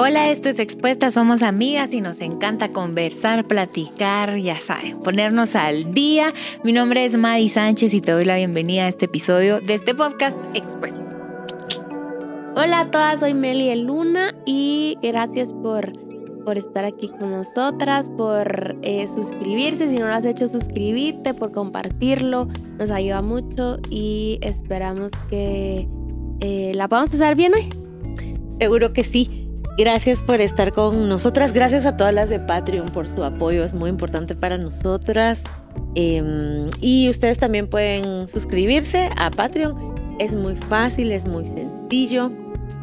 Hola, esto es Expuesta, somos amigas y nos encanta conversar, platicar, ya saben, ponernos al día. Mi nombre es Madi Sánchez y te doy la bienvenida a este episodio de este podcast Expuesta. Hola a todas, soy Meli Luna y gracias por, por estar aquí con nosotras, por eh, suscribirse, si no lo has hecho suscribirte, por compartirlo, nos ayuda mucho y esperamos que eh, la podamos hacer bien hoy. Seguro que sí. Gracias por estar con nosotras. Gracias a todas las de Patreon por su apoyo. Es muy importante para nosotras. Em, y ustedes también pueden suscribirse a Patreon. Es muy fácil, es muy sencillo.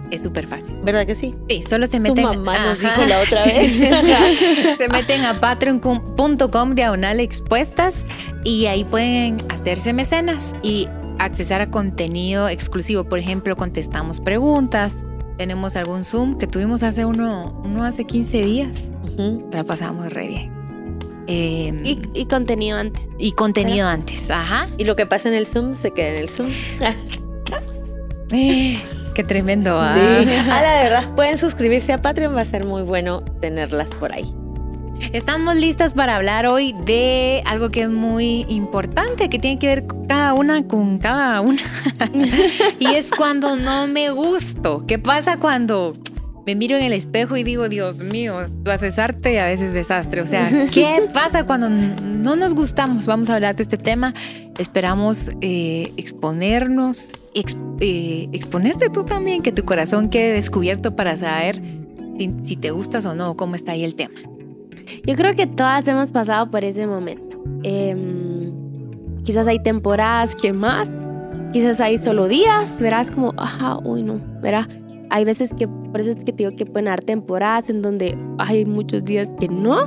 Es súper fácil. ¿Verdad que sí? Sí, solo se meten. Tu mamá nos dijo la otra vez. se meten a patreon.com diagonal expuestas y ahí pueden hacerse mecenas y accesar a contenido exclusivo. Por ejemplo, contestamos preguntas, tenemos algún Zoom que tuvimos hace uno, uno hace 15 días. La pasamos re bien. Em, y, contenido antes. Y contenido antes, ajá. Y lo que pasa en el Zoom se queda en el Zoom. Eh, qué tremendo. ¿ah? A la verdad, pueden suscribirse a Patreon, va a ser muy bueno tenerlas por ahí. Estamos listas para hablar hoy de algo que es muy importante, que tiene que ver cada una con cada una. y es cuando no me gusto. ¿Qué pasa cuando me miro en el espejo y digo, Dios mío, tú haces arte y a veces desastre? O sea, ¿qué pasa cuando no nos gustamos? Vamos a hablar de este tema. Esperamos eh, exponernos, eh, exponerte tú también, que tu corazón quede descubierto para saber si te gustas o no, cómo está ahí el tema. Yo creo que todas hemos pasado por ese momento. Em, quizás hay temporadas que más, quizás hay solo días, verás como, ajá, uy no, verá. Hay veces que, por eso es que te digo que pueden haber temporadas en donde hay muchos días que no,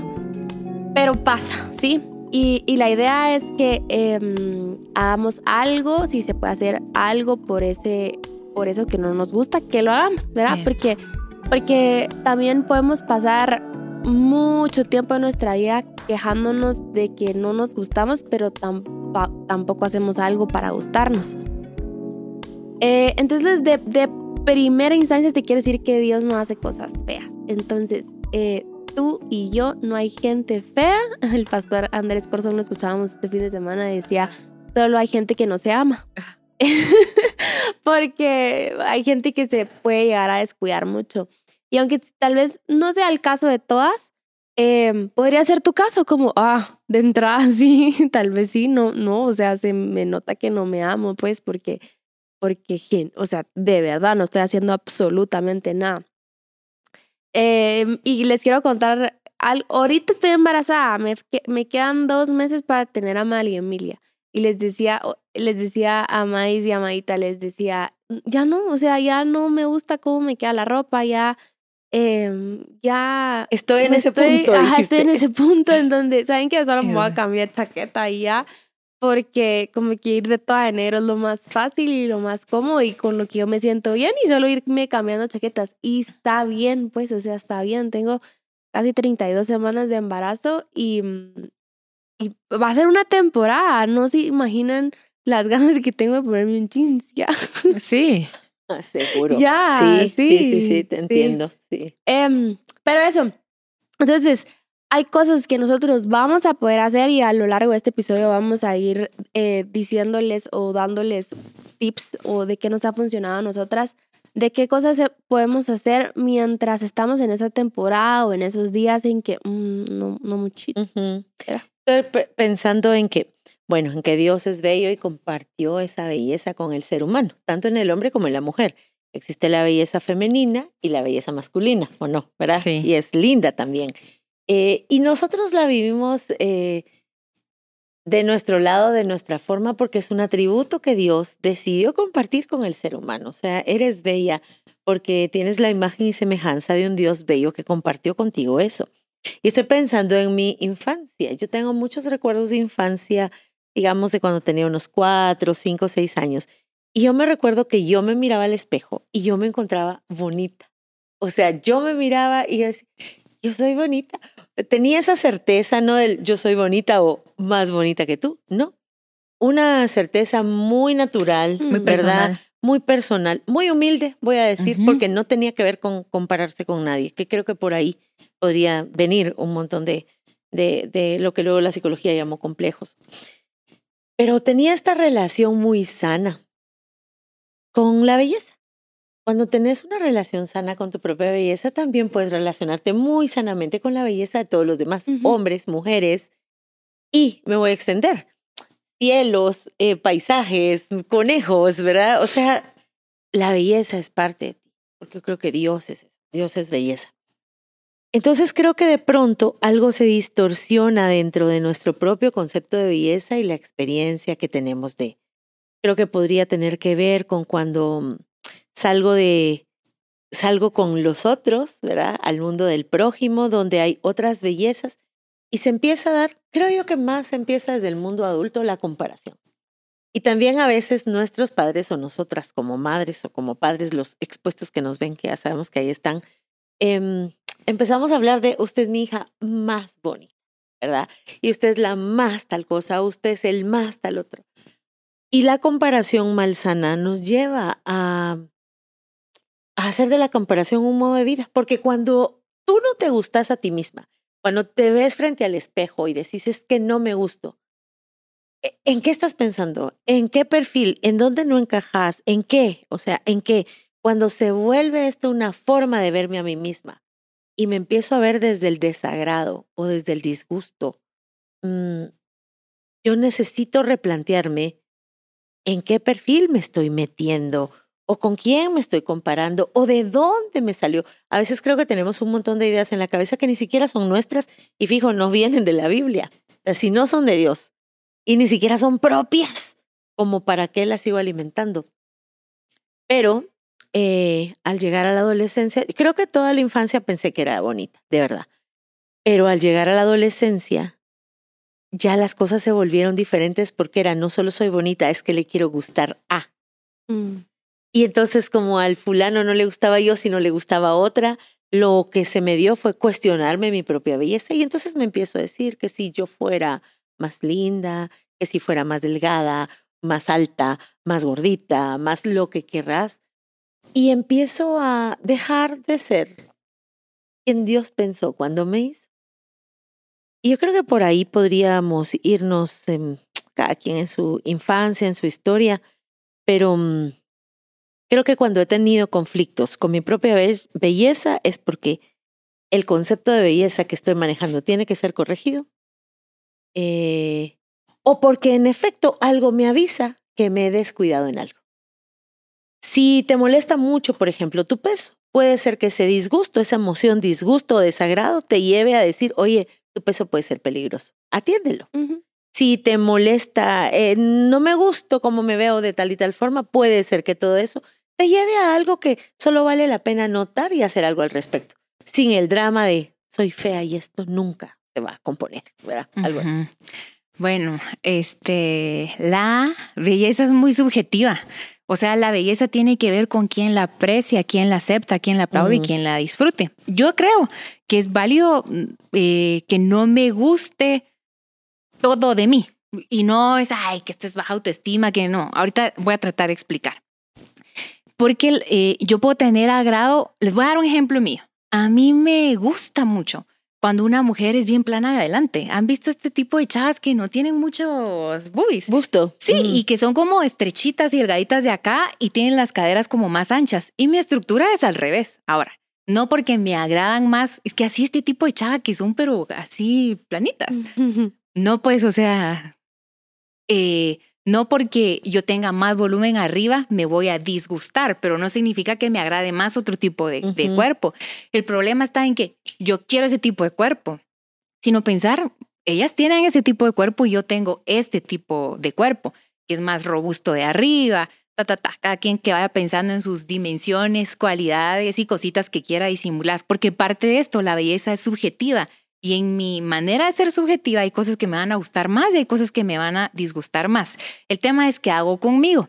pero pasa, ¿sí? Y, y la idea es que em, hagamos algo, si se puede hacer algo por, ese, por eso que no nos gusta, que lo hagamos, ¿verdad? Porque, porque también podemos pasar mucho tiempo en nuestra vida quejándonos de que no nos gustamos, pero tampoco hacemos algo para gustarnos. Eh, entonces, de, primera instancia te quiero decir que Dios no hace cosas feas. Entonces, eh, tú y yo no hay gente fea. El pastor Andrés Corzón lo escuchábamos este fin de semana y decía, solo hay gente que no se ama. Porque hay gente que se puede llegar a descuidar mucho. Y aunque tal vez no sea el caso de todas, em, podría ser tu caso, como, ah, de entrada sí, tal vez sí, no, no, o sea, se me nota que no me amo, pues, porque, porque, o sea, de verdad no estoy haciendo absolutamente nada. Em, y les quiero contar, ahorita estoy embarazada, me, me quedan dos meses para tener a Mali y Emilia. Y les decía, les decía a Maíz y a Maíta, les decía, ya no, o sea, ya no me gusta cómo me queda la ropa, ya Em, ya... Estoy en ese punto. Ajá, estoy en ese punto en donde, ¿saben que Solo me voy a cambiar chaqueta y ya, porque como que ir de toda enero es lo más fácil y lo más cómodo y con lo que yo me siento bien y solo irme cambiando chaquetas. Y está bien, pues, o sea, está bien. Tengo casi 32 semanas de embarazo y, y va a ser una temporada. No se imaginan las ganas que tengo de ponerme un jeans ya. Sí. Seguro. Ya, sí, sí, sí, sí, te entiendo. Sí. Em, pero eso, entonces, hay cosas que nosotros vamos a poder hacer y a lo largo de este episodio vamos a ir eh, diciéndoles o dándoles tips o de qué nos ha funcionado a nosotras, de qué cosas podemos hacer mientras estamos en esa temporada o en esos días en que mm, no, no muchito. Estoy pensando en que bueno, en que Dios es bello y compartió esa belleza con el ser humano, tanto en el hombre como en la mujer. Existe la belleza femenina y la belleza masculina, ¿o no? ¿Verdad? Sí. Y es linda también. Eh, y nosotros la vivimos eh, de nuestro lado, de nuestra forma, porque es un atributo que Dios decidió compartir con el ser humano. O sea, eres bella porque tienes la imagen y semejanza de un Dios bello que compartió contigo eso. Y estoy pensando en mi infancia. Yo tengo muchos recuerdos de infancia digamos, de cuando tenía unos cuatro, cinco, seis años. Y yo me recuerdo que yo me miraba al espejo y yo me encontraba bonita. O sea, yo me miraba y decía, yo soy bonita. Tenía esa certeza, no del yo soy bonita o más bonita que tú, no. Una certeza muy natural, muy ¿verdad? muy personal, muy humilde, voy a decir, Ujú. porque no tenía que ver con compararse con nadie, que creo que por ahí podría venir un montón de, de, de lo que luego la psicología llamó complejos. Pero tenía esta relación muy sana con la belleza. Cuando tenés una relación sana con tu propia belleza, también puedes relacionarte muy sanamente con la belleza de todos los demás, hombres, mujeres. Y me voy a extender. Cielos, eh, paisajes, conejos, ¿verdad? O sea, la belleza es parte de ti, porque yo creo que Dios es eso, Dios es belleza. Entonces creo que de pronto algo se distorsiona dentro de nuestro propio concepto de belleza y la experiencia que tenemos de. Creo que podría tener que ver con cuando mm, salgo de salgo con los otros, ¿verdad? Al mundo del prójimo, donde hay otras bellezas y se empieza a dar, creo yo que más se empieza desde el mundo adulto la comparación. Y también a veces nuestros padres o nosotras como madres o como padres, los expuestos que nos ven, que ya sabemos que ahí están, em, empezamos a hablar de usted es mi hija más bonita, ¿verdad? Y usted es la más tal cosa, usted es el más tal otro. Y la comparación malsana nos lleva a, hacer de la comparación un modo de vida, porque cuando tú no te gustas a ti misma, cuando te ves frente al espejo y decís es que no me gusto, ¿e- ¿en qué estás pensando? ¿En qué perfil? ¿En dónde no encajas? ¿En qué? O sea, ¿en qué? Cuando se vuelve esto una forma de verme a mí misma y me empiezo a ver desde el desagrado o desde el disgusto, mm, yo necesito replantearme en qué perfil me estoy metiendo o con quién me estoy comparando o de dónde me salió. A veces creo que tenemos un montón de ideas en la cabeza que ni siquiera son nuestras y fijo, no vienen de la Biblia. Si no son de Dios y ni siquiera son propias, como para qué las sigo alimentando. Pero eh, al llegar a la adolescencia, creo que toda la infancia pensé que era bonita, de verdad. Pero al llegar a la adolescencia, ya las cosas se volvieron diferentes porque era no solo soy bonita, es que le quiero gustar a. Mm. Y entonces como al fulano no le gustaba yo, sino le gustaba otra, lo que se me dio fue cuestionarme mi propia belleza y entonces me empiezo a decir que si yo fuera más linda, que si fuera más delgada, más alta, más gordita, más lo que querrás, y empiezo a dejar de ser quien Dios pensó cuando me hizo. Y yo creo que por ahí podríamos irnos em, cada quien en su infancia, en su historia, pero mm, creo que cuando he tenido conflictos con mi propia be- belleza es porque el concepto de belleza que estoy manejando tiene que ser corregido. eh, o porque en efecto algo me avisa que me he descuidado en algo. Si te molesta mucho, por ejemplo, tu peso, puede ser que ese disgusto, esa emoción, disgusto o desagrado te lleve a decir, oye, tu peso puede ser peligroso. Atiéndelo. Si te molesta, eh, no me gusto como me veo de tal y tal forma, puede ser que todo eso te lleve a algo que solo vale la pena notar y hacer algo al respecto, sin el drama de soy fea y esto nunca se va a componer, ¿verdad? Algo así. Ujú. Bueno, este, la belleza es muy subjetiva. O sea, la belleza tiene que ver con quién la aprecia, quién la acepta, quién la aplaude y quién la disfrute. Yo creo que es válido eh, que no me guste todo de mí. Y no es, ay, que esto es baja autoestima, que no. Ahorita voy a tratar de explicar. Porque eh, yo puedo tener agrado, les voy a dar un ejemplo mío. A mí me gusta mucho cuando una mujer es bien plana de adelante. ¿Han visto este tipo de chavas que no tienen muchos boobies? Gusto. Sí, Mm. y que son como estrechitas y delgaditas de acá y tienen las caderas como más anchas. Y mi estructura es al revés. Ahora, no porque me agradan más, es que así este tipo de chava que son pero así planitas. No, pues, o sea, eh, no porque yo tenga más volumen arriba me voy a disgustar, pero no significa que me agrade más otro tipo de, cuerpo. El problema está en que yo quiero ese tipo de cuerpo, sino pensar, ellas tienen ese tipo de cuerpo y yo tengo este tipo de cuerpo, que es más robusto de arriba. Ta, ta, ta. Cada quien que vaya pensando en sus dimensiones, cualidades y cositas que quiera disimular, porque parte de esto, la belleza es subjetiva y en mi manera de ser subjetiva hay cosas que me van a gustar más y hay cosas que me van a disgustar más. El tema es qué hago conmigo.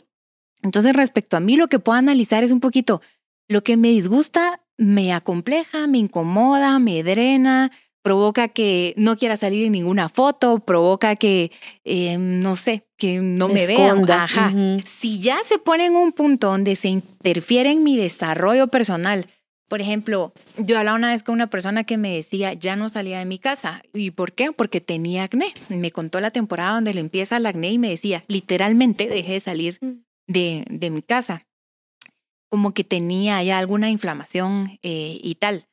Entonces, respecto a mí, lo que puedo analizar es un poquito lo que me disgusta, me acompleja, me incomoda, me drena, provoca que no quiera salir en ninguna foto, provoca que, eh, no sé, que no me, vean. Ajá. Si ya se pone en un punto donde se interfiere en mi desarrollo personal, por ejemplo, yo hablaba una vez con una persona que me decía, ya no salía de mi casa. ¿Y por qué? Porque tenía acné. Me contó la temporada donde le empieza el acné y me decía, literalmente dejé de salir mm. de, de mi casa. Como que tenía ya alguna inflamación eh, y tal.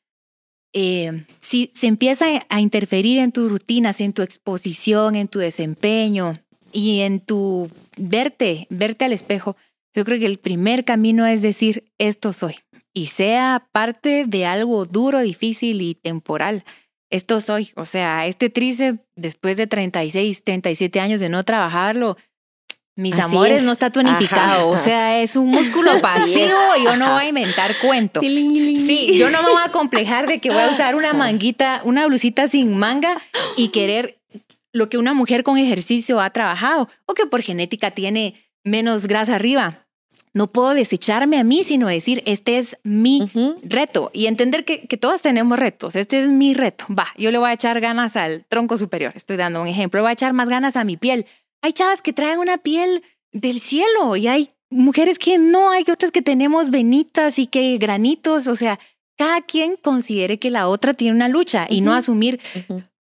Eh, si se empieza a interferir en tus rutinas, en tu exposición, en tu desempeño y en tu verte, verte al espejo, yo creo que el primer camino es decir, esto soy y sea parte de algo duro, difícil y temporal. Esto soy, o sea, este tríceps después de 36, 37 años de no trabajarlo, mis amores, no está tonificado. o sea, es un músculo pasivo y yo no voy a inventar cuento. Sí, yo no me voy a complejar de que voy a usar una manguita, una blusita sin manga y querer lo que una mujer con ejercicio ha trabajado o que por genética tiene menos grasa arriba no puedo desecharme a mí, sino decir, este es mi reto y entender que, que todas tenemos retos. Este es mi reto. Va, yo le voy a echar ganas al tronco superior. Estoy dando un ejemplo. Voy a echar más ganas a mi piel. Hay chavas que traen una piel del cielo y hay mujeres que no, hay otras que tenemos venitas y que granitos. O sea, cada quien considere que la otra tiene una lucha y no asumir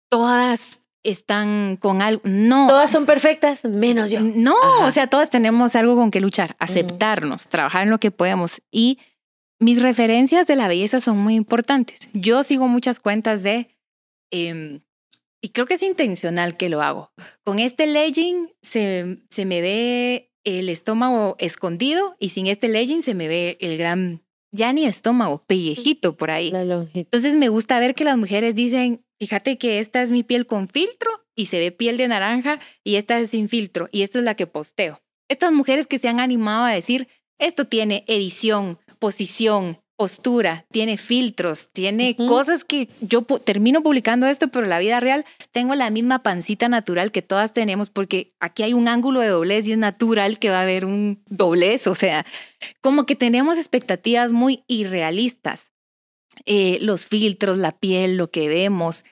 todas están con algo. No. Todas son perfectas, menos yo. No, o sea, todas tenemos algo con que luchar, aceptarnos, trabajar en lo que podemos. Y mis referencias de la belleza son muy importantes. Yo sigo muchas cuentas de, em, y creo que es intencional que lo hago. Con este legging se, se me ve el estómago escondido y sin este legging se me ve el gran, ya ni estómago, pellejito por ahí. Entonces me gusta ver que las mujeres dicen, Fíjate que esta es mi piel con filtro y se ve piel de naranja y esta es sin filtro y esta es la que posteo. Estas mujeres que se han animado a decir, esto tiene edición, posición, postura, tiene filtros, tiene cosas que yo termino publicando esto, pero en la vida real tengo la misma pancita natural que todas tenemos porque aquí hay un ángulo de doblez y es natural que va a haber un doblez, o sea, como que tenemos expectativas muy irrealistas. Eh, los filtros, la piel, lo que vemos.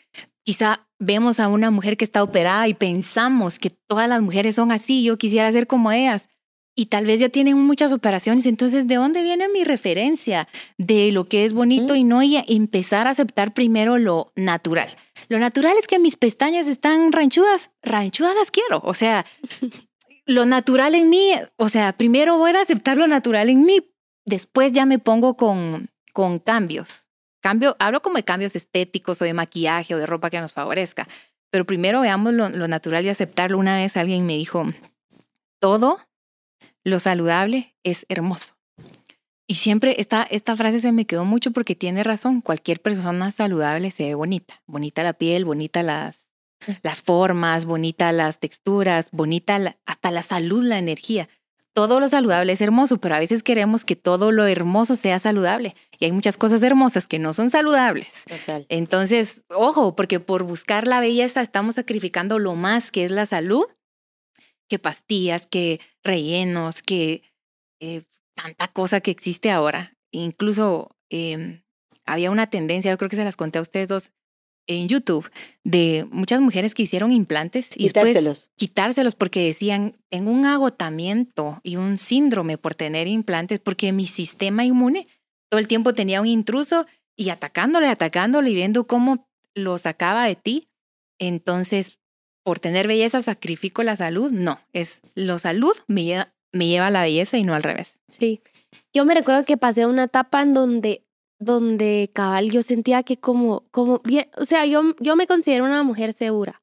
Quizá vemos a una mujer que está operada y pensamos que todas las mujeres son así, yo quisiera ser como ellas. Y tal vez ya tienen muchas operaciones, entonces, ¿de dónde viene mi referencia de lo que es bonito y no? Y empezar a aceptar primero lo natural. Lo natural es que mis pestañas están ranchudas, ranchudas las quiero. O sea, lo natural en mí, o sea, primero voy a aceptar lo natural en mí, después ya me pongo con, con cambios. Cambio, hablo como de cambios estéticos o de maquillaje o de ropa que nos favorezca, pero primero veamos lo, natural y aceptarlo. Una vez alguien me dijo, todo lo saludable es hermoso. Y siempre esta, esta frase se me quedó mucho porque tiene razón. Cualquier persona saludable se ve bonita. Bonita la piel, bonita las, mm. las formas, bonita las texturas, bonita hasta la salud, la energía todo lo saludable es hermoso, pero a veces queremos que todo lo hermoso sea saludable. Y hay muchas cosas hermosas que no son saludables. Entonces, ojo, porque por buscar la belleza estamos sacrificando lo más que es la salud, que pastillas, que rellenos, que eh, tanta cosa que existe ahora. Incluso em, había una tendencia, yo creo que se las conté a ustedes dos, en YouTube de muchas mujeres que hicieron implantes y después quitárselos porque decían, tengo un agotamiento y un síndrome por tener implantes porque mi sistema inmune todo el tiempo tenía un intruso y atacándole, atacándole y viendo cómo lo sacaba de ti. Entonces, por tener belleza sacrifico la salud. No, es lo salud me lleva, me lleva a la belleza y no al revés. Sí. Yo me recuerdo que pasé una etapa en donde donde cabal yo sentía que como, como o sea, yo, yo me considero una mujer segura.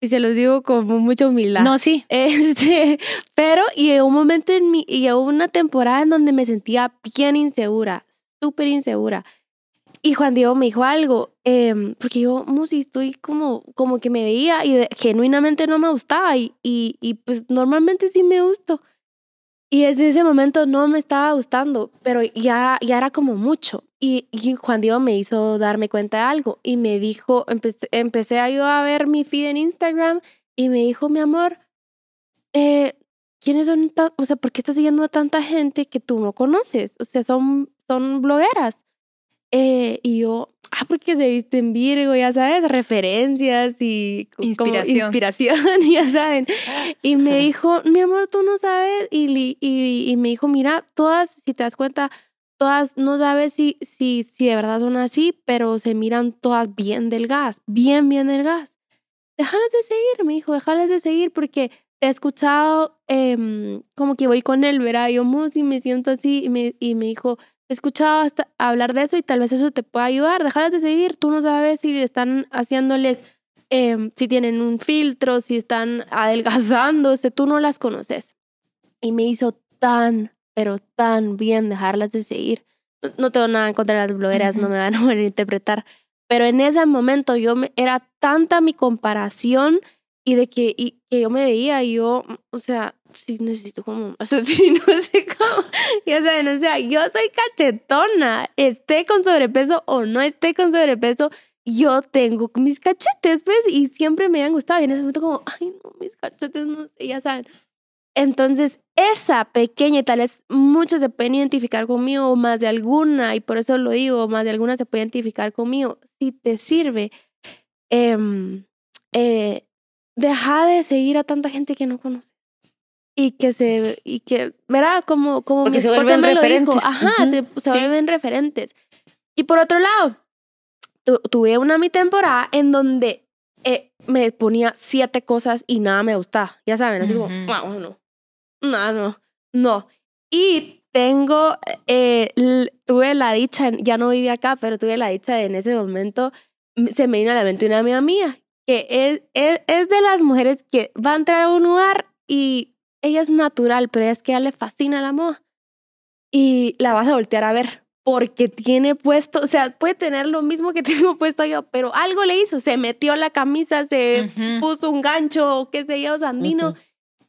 Y se los digo como mucha humildad. No, sí. Este, pero y un momento en mi, hubo una temporada en donde me sentía bien insegura, súper insegura. Y Juan Diego me dijo algo, eh, porque yo, Musi, estoy como, como que me veía y genuinamente no me gustaba y, y, y pues normalmente sí me gustó. Y desde ese momento no me estaba gustando, pero ya, ya era como mucho. Y, y Juan Diego me hizo darme cuenta de algo y me dijo, empecé, empecé a yo a ver mi feed en Instagram y me dijo, mi amor, eh, ¿quiénes son? O sea, ¿por qué estás siguiendo a tanta gente que tú no conoces? O sea, son, son blogueras. Eh, y yo, ah, porque se viste en Virgo, ya sabes, referencias y como Inspiración. inspiración, ya saben. Y me dijo, mi amor, tú no sabes. Y, y, y me dijo, mira, todas, si te das cuenta, todas, no sabes si, si, si de verdad son así, pero se miran todas bien delgadas, bien, bien delgadas. Déjalas de seguir, me dijo, déjalas de seguir porque te he escuchado em, como que voy con él, ¿verdad? Yo, Musi, me siento así y me, y me dijo, he escuchado hasta hablar de eso y tal vez eso te pueda ayudar, déjalas de seguir, tú no sabes si están haciéndoles, em, si tienen un filtro, si están adelgazándose, tú no las conoces. Y me hizo tan, pero tan bien dejarlas de seguir. No, no tengo nada en contra de las blogueras, no Ujú. me van a malinterpretar, pero en ese momento yo me, era tanta mi comparación y de que, y, que yo me veía y yo, o sea, sí necesito como, o sea, sí, no sé cómo, ya saben, o sea, yo soy cachetona, esté con sobrepeso o no esté con sobrepeso, yo tengo mis cachetes, pues, y siempre me han gustado, y en ese momento como, ay, no, mis cachetes, no sé, ya saben. Entonces, esa pequeña, y tal vez muchos se pueden identificar conmigo, o más de alguna, y por eso lo digo, más de alguna se puede identificar conmigo. Si te sirve, em, eh, deja de seguir a tanta gente que no conoces. Y que se, y que, verá, como, como Porque mi se esposa vuelven me lo dijo, referentes. ajá, Ujú, se, se sí. vuelven referentes. Y por otro lado, tu- tuve una mi temporada en donde eh, me ponía siete cosas y nada me gustaba. Ya saben, así como. "Ah, no, no, no, no. Y tengo, eh, tuve la dicha, ya no vivía acá, pero tuve la dicha de en ese momento, se me vino a la mente una amiga mía, que es, es, es de las mujeres que va a entrar a un lugar y ella es natural, pero es que a ella le fascina la moda. Y la vas a voltear a ver porque tiene puesto, o sea, puede tener lo mismo que tengo puesto yo, pero algo le hizo, se metió la camisa, se Ujú. puso un gancho, qué sé yo, sandino, Ujú.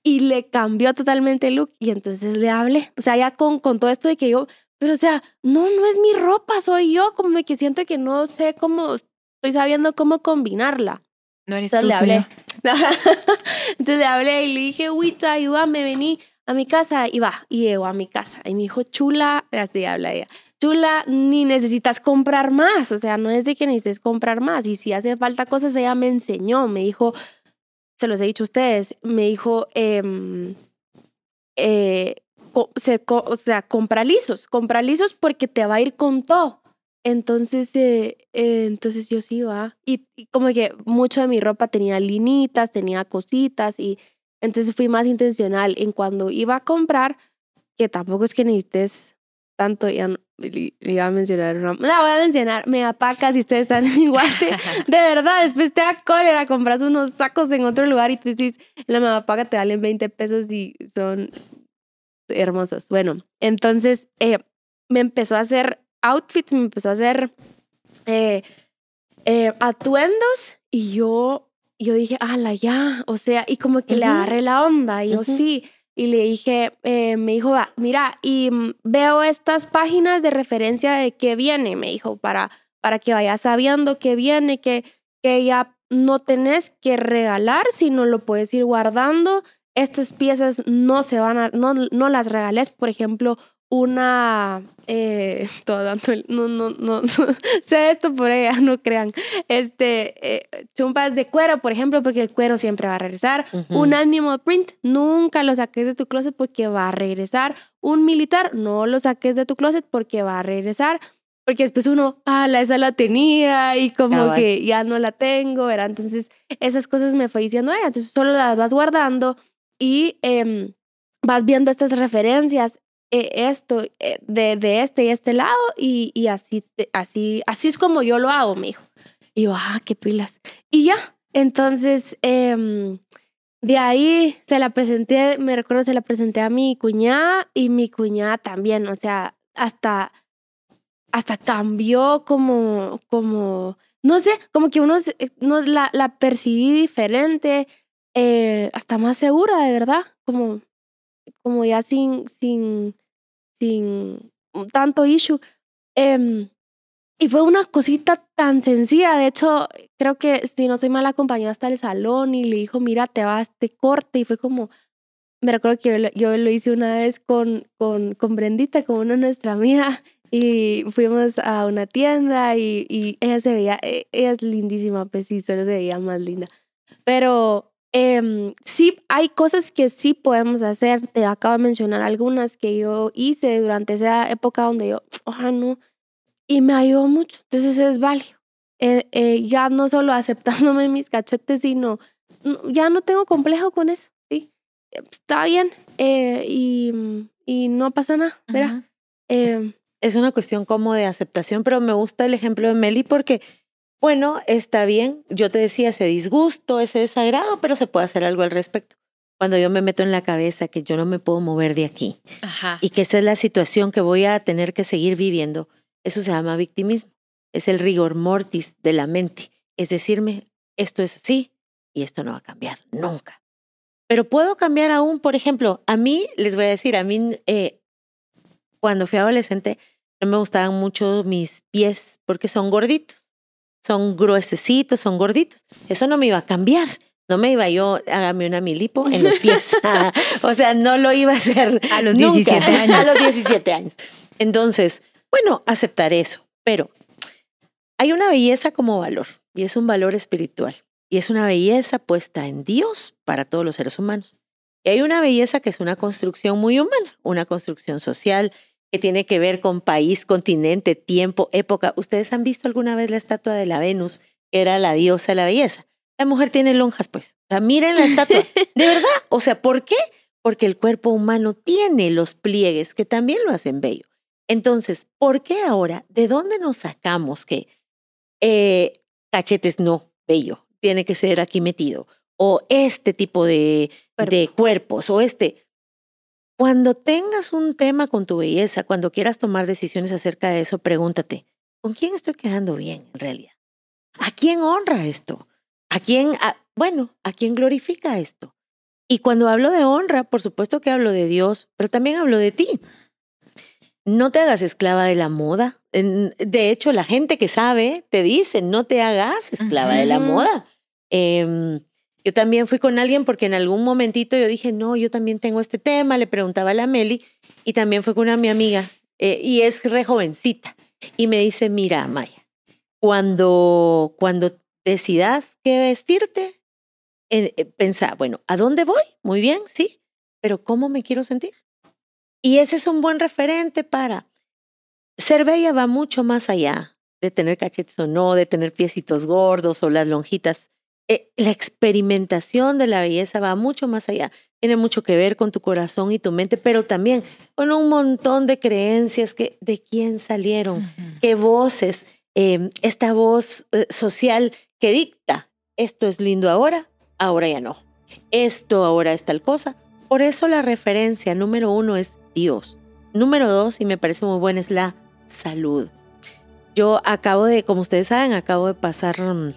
y le cambió totalmente el look. Y entonces le hablé, o sea, ya con, con todo esto de que yo, pero o sea, no, no es mi ropa, soy yo, como que siento que no sé cómo, estoy sabiendo cómo combinarla. No eres Entonces tú, le hablé. Entonces le hablé y le dije, Wita, ayúdame, vení a mi casa. Y va, y llegó a mi casa. Y me dijo, chula, así habla ella, chula, ni necesitas comprar más. O sea, no es de que necesites comprar más. Y si hace falta cosas, ella me enseñó, me dijo, se los he dicho a ustedes, me dijo, em, eh, co- o sea, compra lisos, compra lisos porque te va a ir con todo. Entonces, eh, eh, entonces yo sí va. Y, y como que mucho de mi ropa tenía linitas, tenía cositas y entonces fui más intencional en cuando iba a comprar, que tampoco es que necesites tanto, ya no, le, iba a mencionar, una- la voy a mencionar, me apaca si ustedes están en Guate. De verdad, después te da cólera, compras unos sacos en otro lugar y tú dices, la mamapaga te valen 20 pesos y son hermosos. Bueno, entonces eh, me empezó a hacer outfits, me empezó a hacer eh, eh, atuendos y yo, yo dije, ala, ya, o sea, y como que le agarré la onda y yo sí. Y le dije, eh, me dijo, va, mira, y mm, veo estas páginas de referencia de qué viene, me dijo, para, para que vayas sabiendo qué viene, que, que ya no tenés que regalar, sino lo puedes ir guardando. Estas piezas no se van a, no, no las regales, por ejemplo, una, eh, todo no, no, no, no, sé esto por ella, no crean, este, eh, chumpas de cuero, por ejemplo, porque el cuero siempre va a regresar, Ujú. un animal print, nunca lo saques de tu closet porque va a regresar. Un militar, no lo saques de tu closet porque va a regresar. Porque después uno, ah, la esa la tenía y como Cabal. que ya no la tengo, ¿verdad? Entonces, esas cosas me fue diciendo. Entonces, solo las vas guardando y em, vas viendo estas referencias, eh, esto, eh, de, de este y este lado, y, y así, así, así es como yo lo hago, me dijo. Y yo, ah, qué pilas. Y ya, entonces, em, de ahí se la presenté, me recuerdo, se la presenté a mi cuñada y mi cuñada también, o sea, hasta, hasta cambió como, como, no sé, como que uno se- no, la, la percibí diferente, eh, hasta más segura, de verdad, como, como ya sin, sin, sin tanto issue. Em, y fue una cosita tan sencilla. De hecho, creo que si no estoy mal, acompañó hasta el salón y le dijo, mira, te va a este corte. Y fue como, me recuerdo que yo, lo- yo lo hice una vez con, con, con Brendita, con una nuestra amiga. y fuimos a una tienda y, y ella se veía, e- ella es lindísima, pues sí, solo se veía más linda. Pero em, sí, hay cosas que sí podemos hacer. Te acabo de mencionar algunas que yo hice durante esa época donde yo, ah, no, y me ayudó mucho. Entonces es válido. Eh, eh, ya no solo aceptándome mis cachetes, sino no- ya no tengo complejo con eso, ¿sí? Eh, Está bien eh, y, y no pasa nada, ¿verdad? Ajá. Eh, Es una cuestión como de aceptación, pero me gusta el ejemplo de Meli porque, bueno, está bien. Yo te decía ese disgusto, ese desagrado, pero se puede hacer algo al respecto. Cuando yo me meto en la cabeza que yo no me puedo mover de aquí Ajá. y que esa es la situación que voy a tener que seguir viviendo, eso se llama victimismo. Es el rigor mortis de la mente. Es decirme, esto es así y esto no va a cambiar nunca. Pero puedo cambiar aún, por ejemplo, a mí, les voy a decir, a mí, eh, cuando fui adolescente, no me gustaban mucho mis pies porque son gorditos. Son gruesecitos, son gorditos. Eso no me iba a cambiar. No me iba yo, hágame una milipo en los pies. o sea, no lo iba a hacer. A los nunca. 17 años. A los 17 años. Entonces, bueno, aceptar eso. Pero hay una belleza como valor y es un valor espiritual. Y es una belleza puesta en Dios para todos los seres humanos. Y hay una belleza que es una construcción muy humana, una construcción social que tiene que ver con país, continente, tiempo, época. ¿Ustedes han visto alguna vez la estatua de la Venus, que era la diosa de la belleza? La mujer tiene lonjas, pues. O sea, miren la estatua. De verdad. O sea, ¿por qué? Porque el cuerpo humano tiene los pliegues que también lo hacen bello. Entonces, ¿por qué ahora? ¿De dónde nos sacamos que eh, cachetes no, bello, tiene que ser aquí metido? O este tipo de, de cuerpos, o este. Cuando tengas un tema con tu belleza, cuando quieras tomar decisiones acerca de eso, pregúntate, ¿con quién estoy quedando bien en realidad? ¿A quién honra esto? ¿A quién, a- bueno, a quién glorifica esto? Y cuando hablo de honra, por supuesto que hablo de Dios, pero también hablo de ti. No te hagas esclava de la moda. De hecho, la gente que sabe te dice, no te hagas esclava de la moda. Em, yo también fui con alguien porque en algún momentito yo dije, no, yo también tengo este tema, le preguntaba a la Meli y también fue con una mi amiga eh, y es re jovencita y me dice, mira, Maya, cuando, cuando decidas qué vestirte, eh, eh, bueno, ¿a dónde voy? Muy bien, sí, pero ¿cómo me quiero sentir? Y ese es un buen referente para ser bella va mucho más allá de tener cachetes o no, de tener piecitos gordos o las lonjitas. Eh, la experimentación de la belleza va mucho más allá. Tiene mucho que ver con tu corazón y tu mente, pero también con un montón de creencias que de quién salieron, qué voces, eh, esta voz eh, social que dicta, esto es lindo ahora, ahora ya no. Esto ahora es tal cosa. Por eso la referencia número uno es Dios. Número dos, y me parece muy buena, es la salud. Yo acabo de, como ustedes saben, acabo de pasar, mm,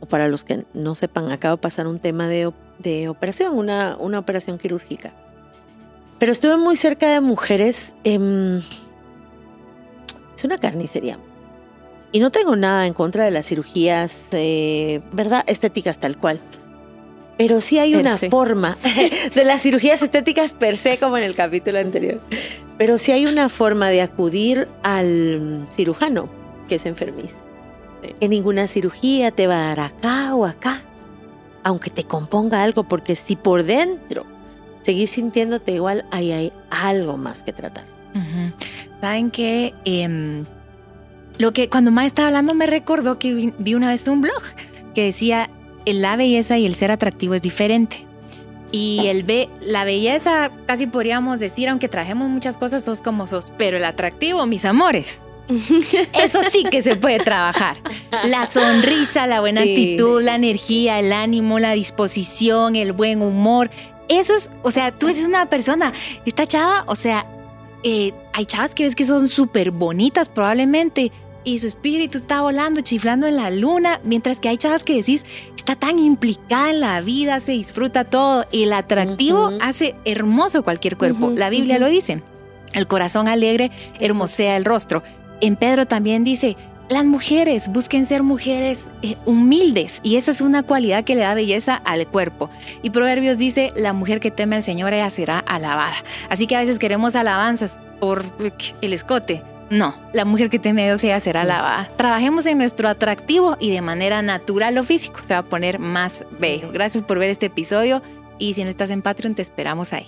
o para los que no sepan, acabo de pasar un tema de, de operación, una, una operación quirúrgica. Pero estuve muy cerca de mujeres. em, es una carnicería. Y no tengo nada en contra de las cirugías, eh, ¿verdad? Estéticas tal cual. Pero sí hay Per una se. forma de las cirugías estéticas per se, como en el capítulo anterior. Pero sí hay una forma de acudir al cirujano, que es enfermizo. Que ninguna cirugía te va a dar acá o acá, aunque te componga algo, porque si por dentro seguís sintiéndote igual, ahí hay algo más que tratar. Saben que em, lo que cuando Ma estaba hablando me recordó que vi, una vez un blog que decía "El- la belleza y el ser atractivo es diferente. Y el be, la belleza, casi podríamos decir, aunque trajemos muchas cosas, sos como sos, pero el atractivo, mis amores, eso sí que se puede trabajar. La sonrisa, la buena Sí. actitud, la energía, el ánimo, la disposición, el buen humor. Eso es, o sea, tú eres una persona, esta chava, o sea, eh, hay chavas que ves que son súper bonitas probablemente y su espíritu está volando, chiflando en la luna, mientras que hay chavas que decís, está tan implicada en la vida, se disfruta todo. El atractivo hace hermoso cualquier cuerpo. La Biblia lo dice. El corazón alegre hermosea el rostro. En Pedro también dice, las mujeres busquen ser mujeres eh, humildes y esa es una cualidad que le da belleza al cuerpo. Y Proverbios dice, la mujer que teme al Señor ella será alabada. Así que a veces queremos alabanzas por el escote, No, la mujer que teme a Dios ella será alabada. Trabajemos en nuestro atractivo y de manera natural o físico se va a poner más bello. Gracias por ver este episodio y si no estás en Patreon te esperamos ahí.